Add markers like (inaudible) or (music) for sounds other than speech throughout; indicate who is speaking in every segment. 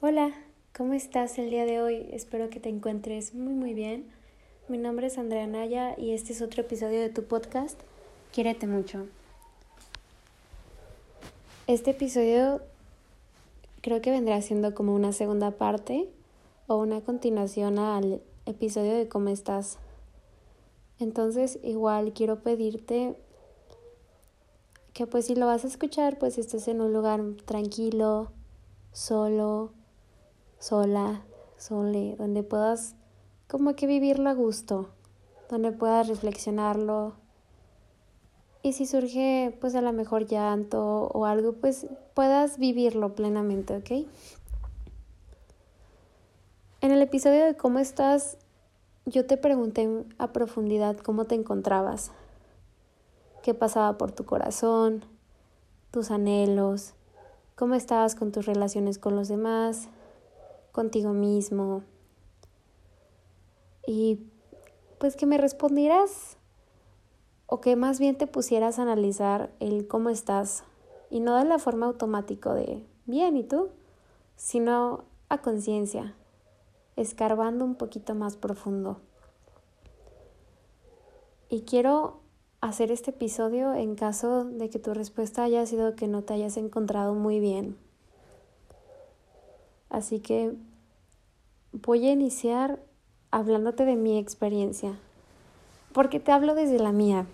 Speaker 1: Hola, ¿cómo estás el día de hoy? Espero que te encuentres muy muy bien. Mi nombre es Andrea Naya y este es otro episodio de tu podcast, Quiérete mucho. Este episodio creo que vendrá siendo como una segunda parte o una continuación al episodio de cómo estás. Entonces igual quiero pedirte que pues si lo vas a escuchar pues estés en un lugar tranquilo, solo, sola, sole, donde puedas como que vivirlo a gusto, donde puedas reflexionarlo. Y si surge pues a lo mejor llanto o algo, pues puedas vivirlo plenamente, ¿ok? En el episodio de cómo estás, yo te pregunté a profundidad cómo te encontrabas, qué pasaba por tu corazón, tus anhelos, cómo estabas con tus relaciones con los demás, contigo mismo. Y pues que me respondieras o que más bien te pusieras a analizar el cómo estás y no de la forma automática de bien y tú, sino a conciencia, escarbando un poquito más profundo. Y quiero hacer este episodio en caso de que tu respuesta haya sido que no te hayas encontrado muy bien. Así que voy a iniciar hablándote de mi experiencia. Porque te hablo desde la mía.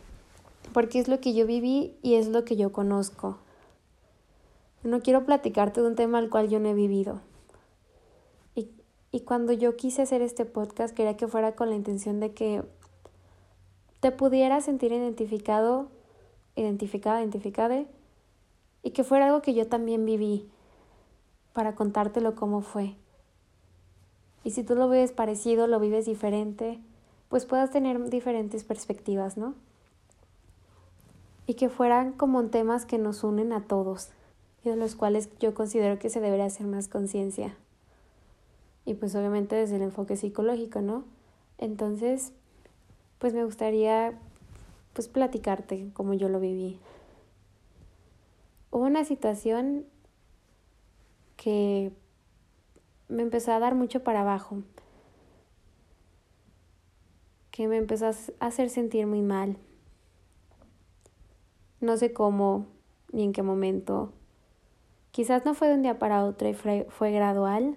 Speaker 1: Porque es lo que yo viví y es lo que yo conozco. No quiero platicarte de un tema al cual yo no he vivido. Y, y cuando yo quise hacer este podcast quería que fuera con la intención de que te pudieras sentir identificado, identificada, identificada, y que fuera algo que yo también viví para contártelo cómo fue. Y si tú lo ves parecido, lo vives diferente, pues puedas tener diferentes perspectivas, ¿no? Y que fueran como temas que nos unen a todos y de los cuales yo considero que se debería hacer más conciencia. Y pues obviamente desde el enfoque psicológico, ¿no? Entonces, pues me gustaría pues platicarte como yo lo viví. Hubo una situación que me empezó a dar mucho para abajo, que me empezó a hacer sentir muy mal. No sé cómo ni en qué momento. Quizás no fue de un día para otro y fue, fue gradual,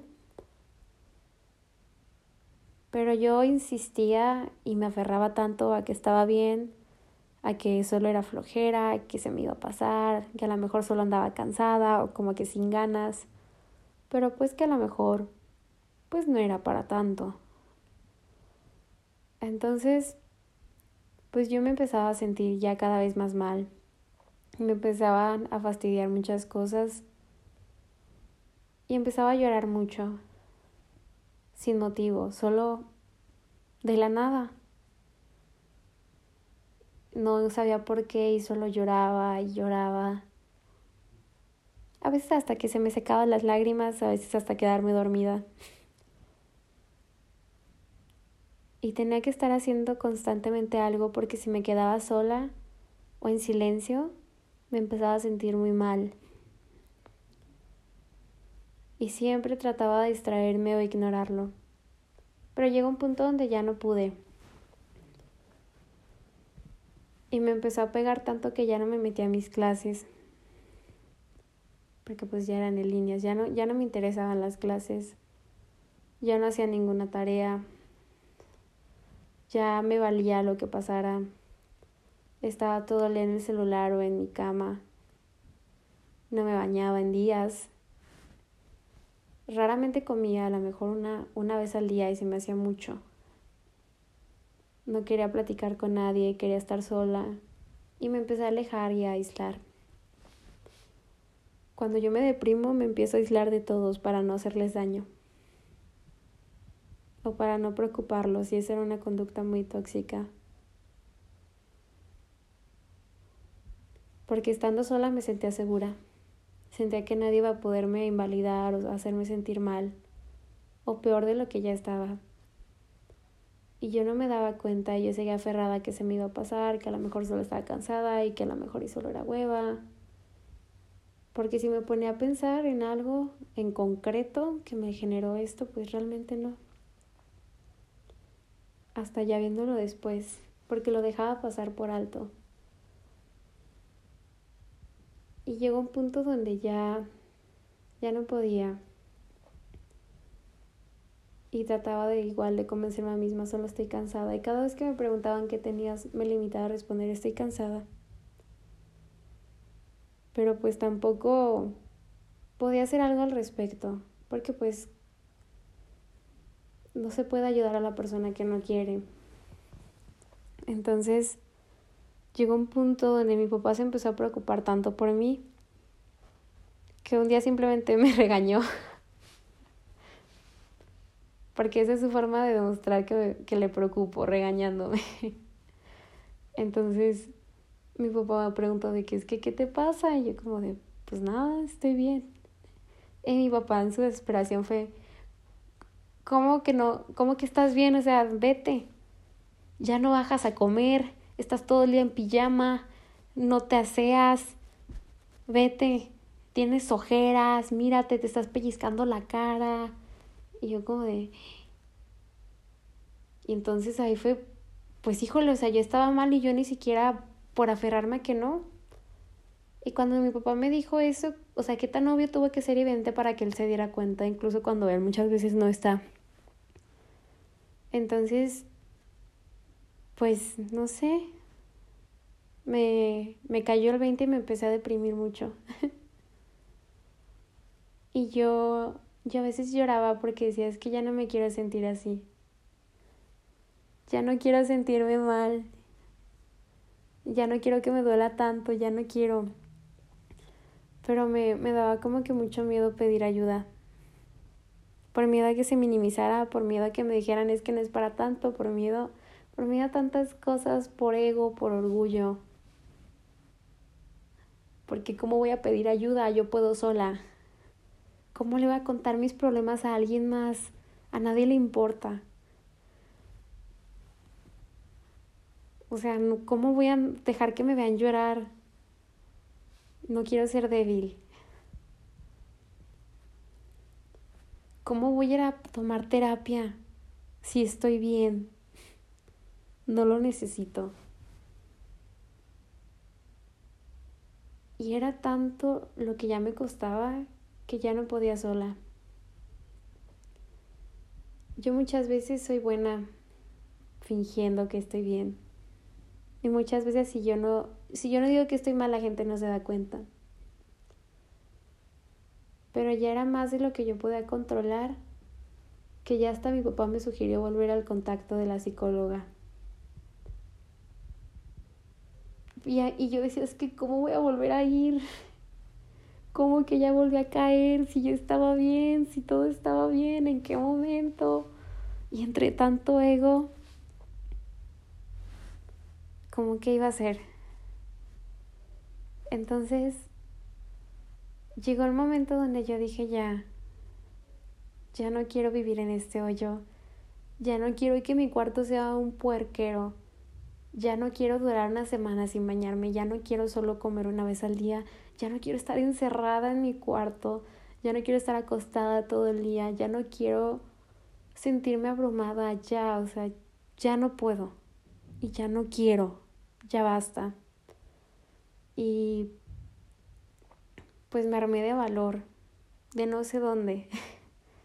Speaker 1: pero yo insistía y me aferraba tanto a que estaba bien, a que solo era flojera, que se me iba a pasar, que a lo mejor solo andaba cansada o como que sin ganas, pero pues que a lo mejor pues no era para tanto. Entonces, pues yo me empezaba a sentir ya cada vez más mal. Me empezaban a fastidiar muchas cosas y empezaba a llorar mucho sin motivo, solo de la nada. No sabía por qué y solo lloraba y lloraba. A veces hasta que se me secaban las lágrimas, a veces hasta quedarme dormida. Y tenía que estar haciendo constantemente algo porque si me quedaba sola o en silencio, me empezaba a sentir muy mal y siempre trataba de distraerme o ignorarlo. Pero llegó un punto donde ya no pude. Y me empezó a pegar tanto que ya no me metí a mis clases. Porque pues ya eran en líneas, ya no, ya no me interesaban las clases. Ya no hacía ninguna tarea. Ya me valía lo que pasara. Estaba todo el día en el celular o en mi cama. No me bañaba en días. Raramente comía, a lo mejor una, una vez al día y se me hacía mucho. No quería platicar con nadie, quería estar sola y me empecé a alejar y a aislar. Cuando yo me deprimo me empiezo a aislar de todos para no hacerles daño o para no preocuparlos y esa era una conducta muy tóxica. Porque estando sola me sentía segura. Sentía que nadie iba a poderme invalidar o hacerme sentir mal, o peor de lo que ya estaba. Y yo no me daba cuenta, yo seguía aferrada que se me iba a pasar, que a lo mejor solo estaba cansada y que a lo mejor y solo era hueva. Porque si me ponía a pensar en algo en concreto que me generó esto, pues realmente no. Hasta ya viéndolo después, porque lo dejaba pasar por alto. Y llegó un punto donde ya ya no podía. Y trataba de igual de convencerme a mí misma, solo estoy cansada. Y cada vez que me preguntaban qué tenías, me limitaba a responder, estoy cansada pero pues tampoco podía hacer algo al respecto, porque pues no se puede ayudar a la persona que no quiere. Entonces llegó un punto donde mi papá se empezó a preocupar tanto por mí que un día simplemente me (laughs) regañó. Porque esa es su forma de demostrar que, que le preocupo, regañándome. (laughs) Entonces mi papá preguntó de qué es que, ¿qué te pasa? Y yo como de, pues nada, estoy bien. Y mi papá en su desesperación fue, ¿cómo que no? ¿Cómo que estás bien? O sea, vete. Ya no bajas a comer, estás todo el día en pijama, no te aseas, vete, tienes ojeras, mírate, te estás pellizcando la cara. Y yo como de... Y entonces ahí fue, pues híjole, o sea, yo estaba mal y yo ni siquiera por aferrarme a que no. Y cuando mi papá me dijo eso, o sea, qué tan obvio tuvo que ser evidente para que él se diera cuenta, incluso cuando él muchas veces no está. Entonces, pues, no sé, me, me cayó el 20 y me empecé a deprimir mucho. (laughs) y yo, yo a veces lloraba porque decía, es que ya no me quiero sentir así. Ya no quiero sentirme mal, ya no quiero que me duela tanto, ya no quiero. Pero me, me daba como que mucho miedo pedir ayuda. Por miedo a que se minimizara, por miedo a que me dijeran es que no es para tanto, por miedo, por miedo a tantas cosas, por ego, por orgullo. Porque ¿cómo voy a pedir ayuda? Yo puedo sola. ¿Cómo le voy a contar mis problemas a alguien más? A nadie le importa. O sea, ¿cómo voy a dejar que me vean llorar? No quiero ser débil. ¿Cómo voy a ir a tomar terapia si estoy bien? No lo necesito. Y era tanto lo que ya me costaba que ya no podía sola. Yo muchas veces soy buena fingiendo que estoy bien. Y muchas veces si yo no, si yo no digo que estoy mal, la gente no se da cuenta. Pero ya era más de lo que yo podía controlar, que ya hasta mi papá me sugirió volver al contacto de la psicóloga. Y, y yo decía, es que ¿cómo voy a volver a ir? (laughs) ¿Cómo que ya volví a caer? Si yo estaba bien, si todo estaba bien, ¿en qué momento? Y entre tanto ego, como que iba a ser. Entonces, llegó el momento donde yo dije ya, ya no quiero vivir en este hoyo, ya no quiero que mi cuarto sea un puerquero, ya no quiero durar una semana sin bañarme, ya no quiero solo comer una vez al día, ya no quiero estar encerrada en mi cuarto, ya no quiero estar acostada todo el día, ya no quiero sentirme abrumada, ya, o sea, ya no puedo. Y ya no quiero ya basta. Y pues me armé de valor, de no sé dónde.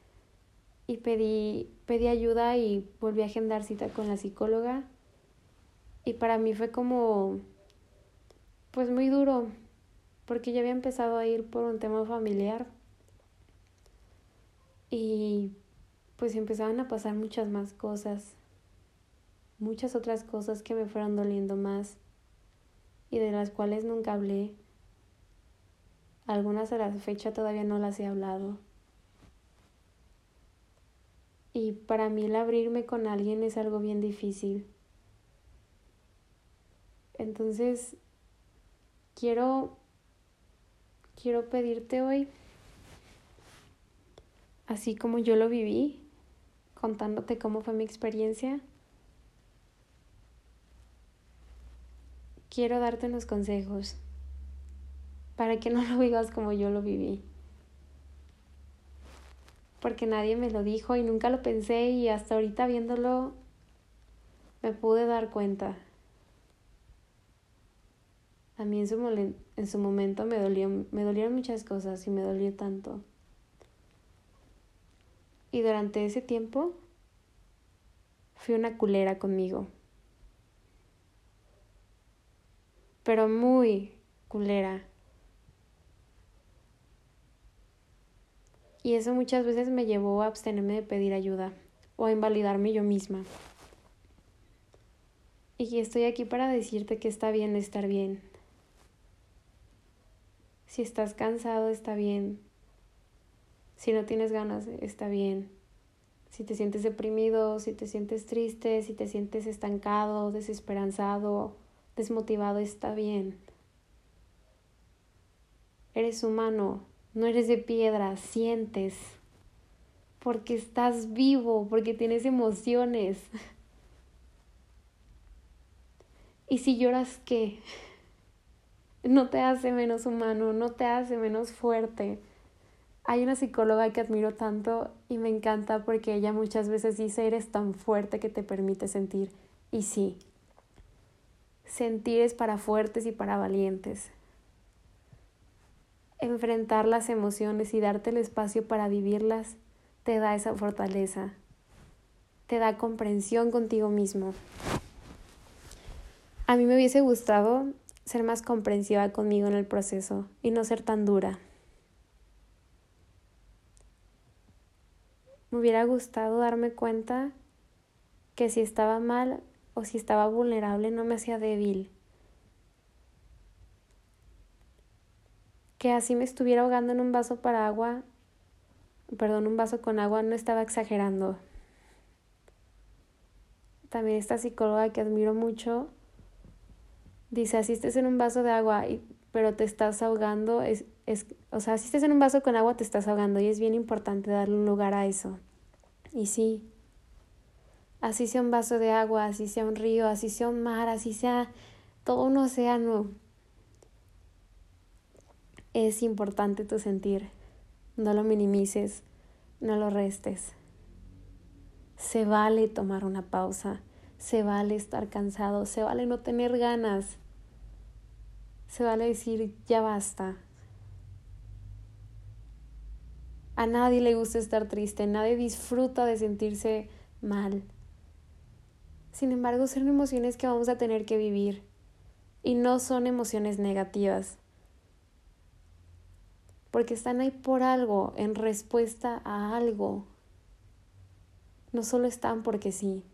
Speaker 1: (laughs) y pedí, pedí ayuda y volví a agendar cita con la psicóloga. Y para mí fue como, pues muy duro, porque ya había empezado a ir por un tema familiar. Y pues empezaban a pasar muchas más cosas muchas otras cosas que me fueron doliendo más y de las cuales nunca hablé. Algunas a la fecha todavía no las he hablado. Y para mí el abrirme con alguien es algo bien difícil. Entonces, quiero quiero pedirte hoy así como yo lo viví, contándote cómo fue mi experiencia quiero darte unos consejos para que no lo vivas como yo lo viví. Porque nadie me lo dijo y nunca lo pensé y hasta ahorita viéndolo me pude dar cuenta. A mí en su, en su momento me, dolió, me dolieron muchas cosas y me dolió tanto. Y durante ese tiempo fui una culera conmigo. Pero muy culera. Y eso muchas veces me llevó a abstenerme de pedir ayuda o a invalidarme yo misma. Y estoy aquí para decirte que está bien estar bien. Si estás cansado, está bien. Si no tienes ganas, está bien. Si te sientes deprimido, si te sientes triste, si te sientes estancado, desesperanzado, desmotivado, está bien. Eres humano, no eres de piedra, sientes. Porque estás vivo, porque tienes emociones. Y si lloras, ¿qué? No te hace menos humano, no te hace menos fuerte. Hay una psicóloga que admiro tanto y me encanta porque ella muchas veces dice, eres tan fuerte que te permite sentir. Y sí, sentir es para fuertes y para valientes. Enfrentar las emociones y darte el espacio para vivirlas te da esa fortaleza, te da comprensión contigo mismo. A mí me hubiese gustado ser más comprensiva conmigo en el proceso y no ser tan dura. Me hubiera gustado darme cuenta que si estaba mal o si estaba vulnerable no me hacía débil. Que así me estuviera ahogando en un vaso para agua, perdón, un vaso con agua, no estaba exagerando. También esta psicóloga que admiro mucho dice, así estés en un vaso de agua, y, pero te estás ahogando, es, es, o sea, si estés en un vaso con agua te estás ahogando y es bien importante darle un lugar a eso. Y sí, así sea un vaso de agua, así sea un río, así sea un mar, así sea todo un océano, es importante tu sentir. No lo minimices, no lo restes. Se vale tomar una pausa, se vale estar cansado, se vale no tener ganas se vale decir ya basta. A nadie le gusta estar triste, nadie disfruta de sentirse mal. Sin embargo, son emociones que vamos a tener que vivir y no son emociones negativas, porque están ahí por algo, en respuesta a algo. No solo están porque sí.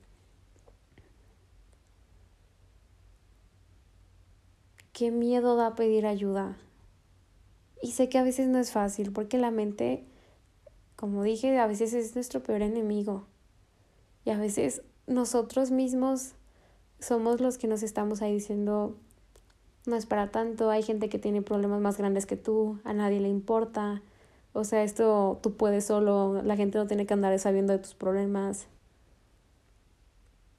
Speaker 1: qué miedo da pedir ayuda. Y sé que a veces no es fácil porque la mente, como dije, a veces es nuestro peor enemigo. Y a veces nosotros mismos somos los que nos estamos ahí diciendo, no es para tanto, hay gente que tiene problemas más grandes que tú, a nadie le importa. O sea, esto tú puedes solo, la gente no tiene que andar sabiendo de tus problemas.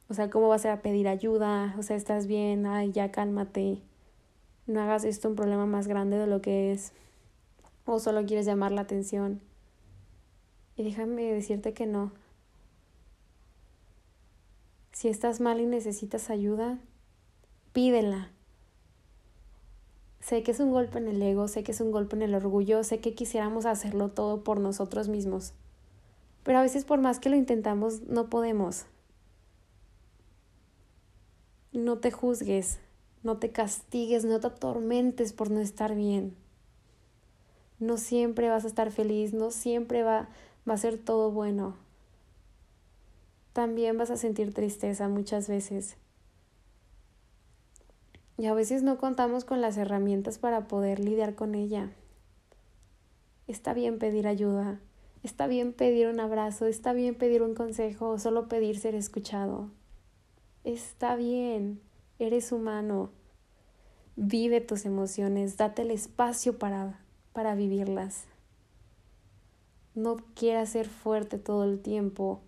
Speaker 1: O sea, ¿cómo vas a pedir ayuda? O sea, estás bien, ay, ya cálmate no hagas esto un problema más grande de lo que es o solo quieres llamar la atención. Y déjame decirte que no. Si estás mal y necesitas ayuda, pídela. Sé que es un golpe en el ego, sé que es un golpe en el orgullo, sé que quisiéramos hacerlo todo por nosotros mismos. Pero a veces por más que lo intentamos, no podemos. No te juzgues, no te castigues, no te atormentes por no estar bien. No siempre vas a estar feliz, no siempre va, va a ser todo bueno. También vas a sentir tristeza muchas veces. Y a veces no contamos con las herramientas para poder lidiar con ella. Está bien pedir ayuda, está bien pedir un abrazo, está bien pedir un consejo o solo pedir ser escuchado. Está bien eres humano. Vive tus emociones, date el espacio para, para vivirlas. No quieras ser fuerte todo el tiempo.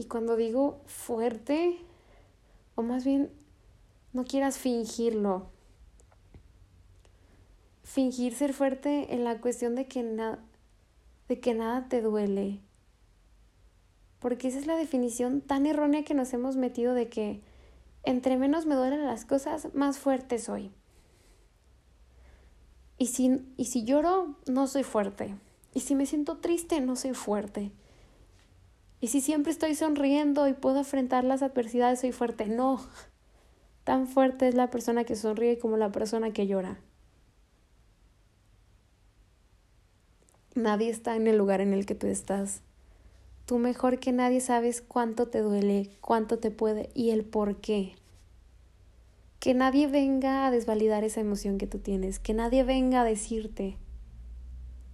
Speaker 1: Y cuando digo fuerte, o más bien No quieras fingirlo. Fingir ser fuerte en la cuestión de que, de que nada te duele. Porque esa es la definición tan errónea que nos hemos metido de que entre menos me duelen las cosas, más fuerte soy. Y si, y si lloro, no soy fuerte. Y si me siento triste, no soy fuerte. Y si siempre estoy sonriendo y puedo enfrentar las adversidades, soy fuerte. No. Tan fuerte es la persona que sonríe como la persona que llora. Nadie está en el lugar en el que tú estás. Tú mejor que nadie sabes cuánto te duele, cuánto te puede y el por qué. Que nadie venga a desvalidar esa emoción que tú tienes, que nadie venga a decirte,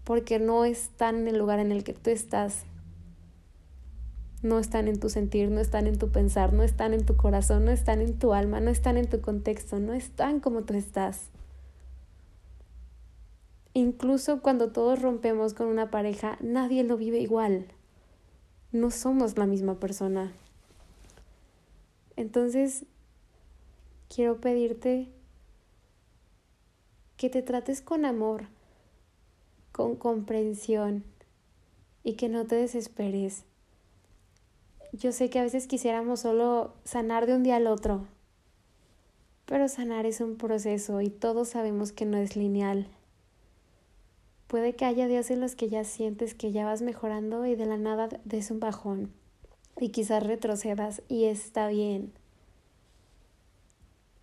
Speaker 1: porque no están en el lugar en el que tú estás. No están en tu sentir, no están en tu pensar, no están en tu corazón, no están en tu alma, no están en tu contexto, no están como tú estás. Incluso cuando todos rompemos con una pareja, nadie lo vive igual. No somos la misma persona. Entonces, quiero pedirte que te trates con amor, con comprensión y que no te desesperes. Yo sé que a veces quisiéramos solo sanar de un día al otro, pero sanar es un proceso y todos sabemos que no es lineal. Puede que haya días en los que ya sientes que ya vas mejorando y de la nada des un bajón y quizás retrocedas y está bien.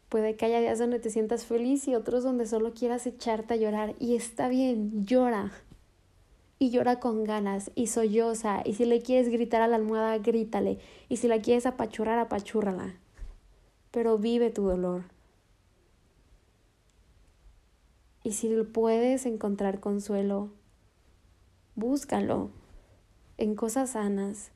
Speaker 1: Puede que haya días donde te sientas feliz y otros donde solo quieras echarte a llorar y está bien, llora. Y llora con ganas y solloza y si le quieres gritar a la almohada, grítale y si la quieres apachurrar, apachúrrala. Pero vive tu dolor. Y si puedes encontrar consuelo, búscalo en cosas sanas,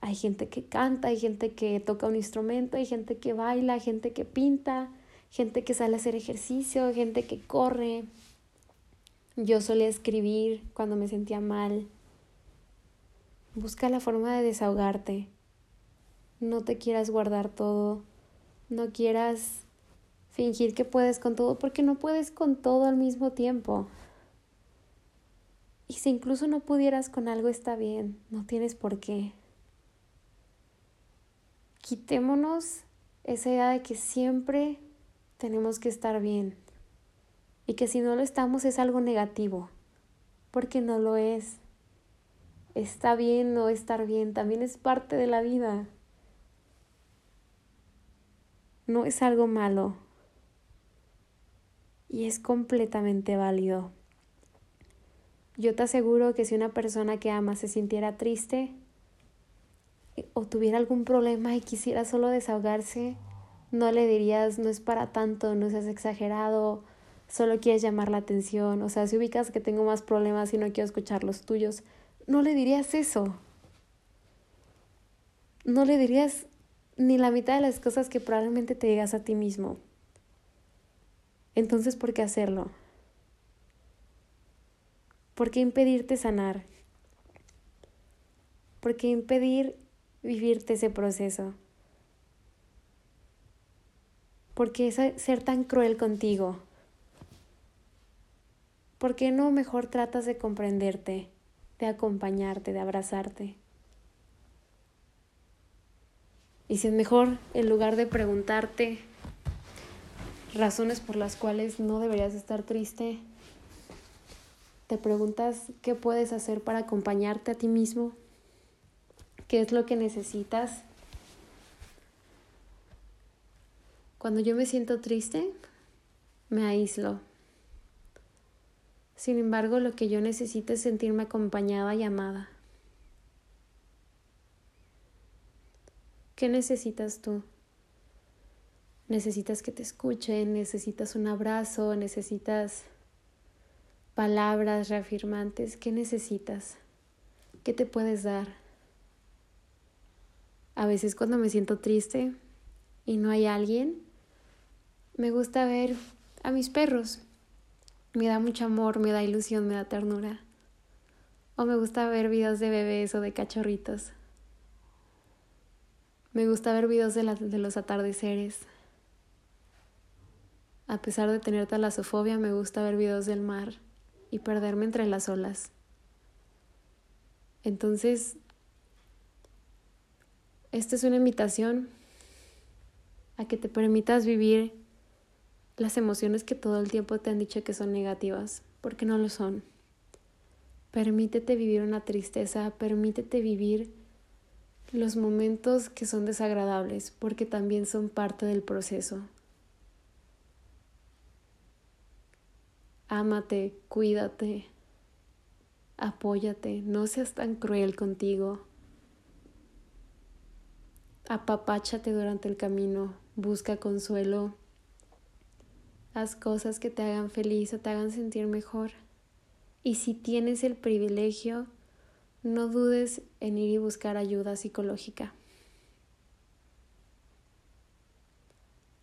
Speaker 1: hay gente que canta, hay gente que toca un instrumento, hay gente que baila, gente que pinta, gente que sale a hacer ejercicio, gente que corre. Yo solía escribir cuando me sentía mal. Busca la forma de desahogarte. No te quieras guardar todo. No quieras fingir que puedes con todo porque no puedes con todo al mismo tiempo. Y si incluso no pudieras con algo está bien, no tienes por qué quitémonos esa idea de que siempre tenemos que estar bien y que si no lo estamos es algo negativo, porque no lo es. Está bien no estar bien, también es parte de la vida. No es algo malo y es completamente válido. Yo te aseguro que si una persona que ama se sintiera triste, o tuviera algún problema y quisiera solo desahogarse, no le dirías, no es para tanto, no seas exagerado, solo quieres llamar la atención, o sea, si ubicas que tengo más problemas y no quiero escuchar los tuyos, no le dirías eso. No le dirías ni la mitad de las cosas que probablemente te digas a ti mismo. Entonces, ¿por qué hacerlo? ¿Por qué impedirte sanar? ¿Por qué impedir vivirte ese proceso? ¿Por qué ser tan cruel contigo? ¿Por qué no mejor tratas de comprenderte, de acompañarte, de abrazarte? Y si es mejor, en lugar de preguntarte razones por las cuales no deberías estar triste, te preguntas qué puedes hacer para acompañarte a ti mismo qué es lo que necesitas. Cuando yo me siento triste, me aíslo. Sin embargo, lo que yo necesito es sentirme acompañada y amada. ¿Qué necesitas tú? Necesitas que te escuchen, necesitas un abrazo, necesitas palabras reafirmantes. ¿Qué necesitas? ¿Qué te puedes dar? A veces cuando me siento triste y no hay alguien, me gusta ver a mis perros. Me da mucho amor, me da ilusión, me da ternura. O me gusta ver videos de bebés o de cachorritos. Me gusta ver videos de, de los atardeceres. A pesar de tener talasofobia, me gusta ver videos del mar y perderme entre las olas. Entonces, esta es una invitación a que te permitas vivir las emociones que todo el tiempo te han dicho que son negativas, porque no lo son. Permítete vivir una tristeza, permítete vivir los momentos que son desagradables, porque también son parte del proceso. Ámate, cuídate, apóyate, no seas tan cruel contigo. Apapáchate durante el camino, busca consuelo, haz cosas que te hagan feliz o te hagan sentir mejor. Y si tienes el privilegio, no dudes en ir y buscar ayuda psicológica.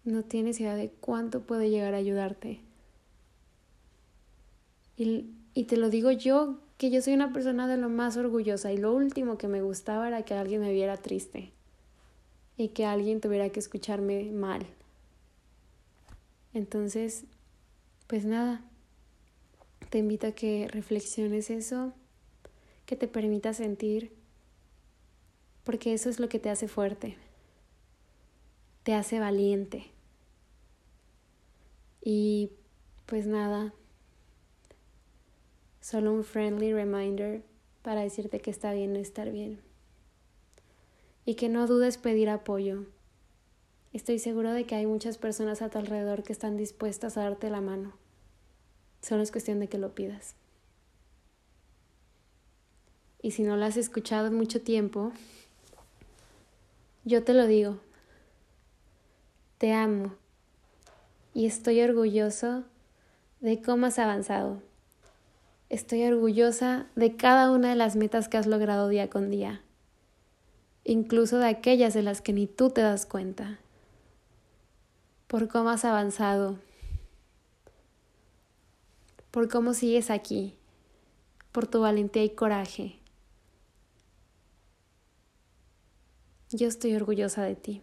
Speaker 1: No tienes idea de cuánto puede llegar a ayudarte. Y, y te lo digo yo, que yo soy una persona de lo más orgullosa y lo último que me gustaba era que alguien me viera triste y que alguien tuviera que escucharme mal. Entonces, pues nada, te invito a que reflexiones eso, que te permita sentir, porque eso es lo que te hace fuerte, te hace valiente. Y pues nada, Solo un friendly reminder para decirte que está bien no estar bien. Y que no dudes pedir apoyo. Estoy seguro de que hay muchas personas a tu alrededor que están dispuestas a darte la mano. Solo es cuestión de que lo pidas. Y si no lo has escuchado en mucho tiempo, yo te lo digo. Te amo y estoy orgulloso de cómo has avanzado Estoy orgullosa de cada una de las metas que has logrado día con día, incluso de aquellas de las que ni tú te das cuenta, por cómo has avanzado, por cómo sigues aquí, por tu valentía y coraje. Yo estoy orgullosa de ti.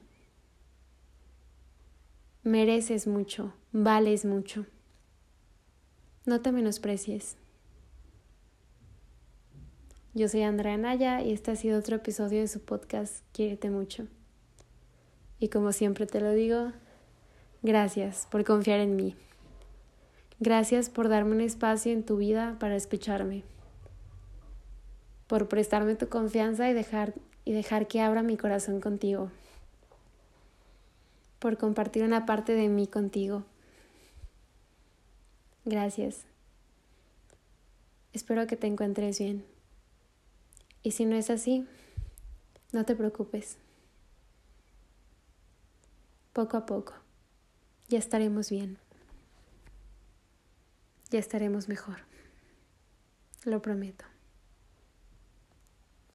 Speaker 1: Mereces mucho, vales mucho. No te menosprecies. Yo soy Andrea Naya y este ha sido otro episodio de su podcast Quiérete mucho. Y como siempre te lo digo, gracias por confiar en mí. Gracias por darme un espacio en tu vida para escucharme. Por prestarme tu confianza y dejar, y dejar que abra mi corazón contigo. Por compartir una parte de mí contigo. Gracias. Espero que te encuentres bien. Y si no es así, no te preocupes. Poco a poco, ya estaremos bien. Ya estaremos mejor. Lo prometo.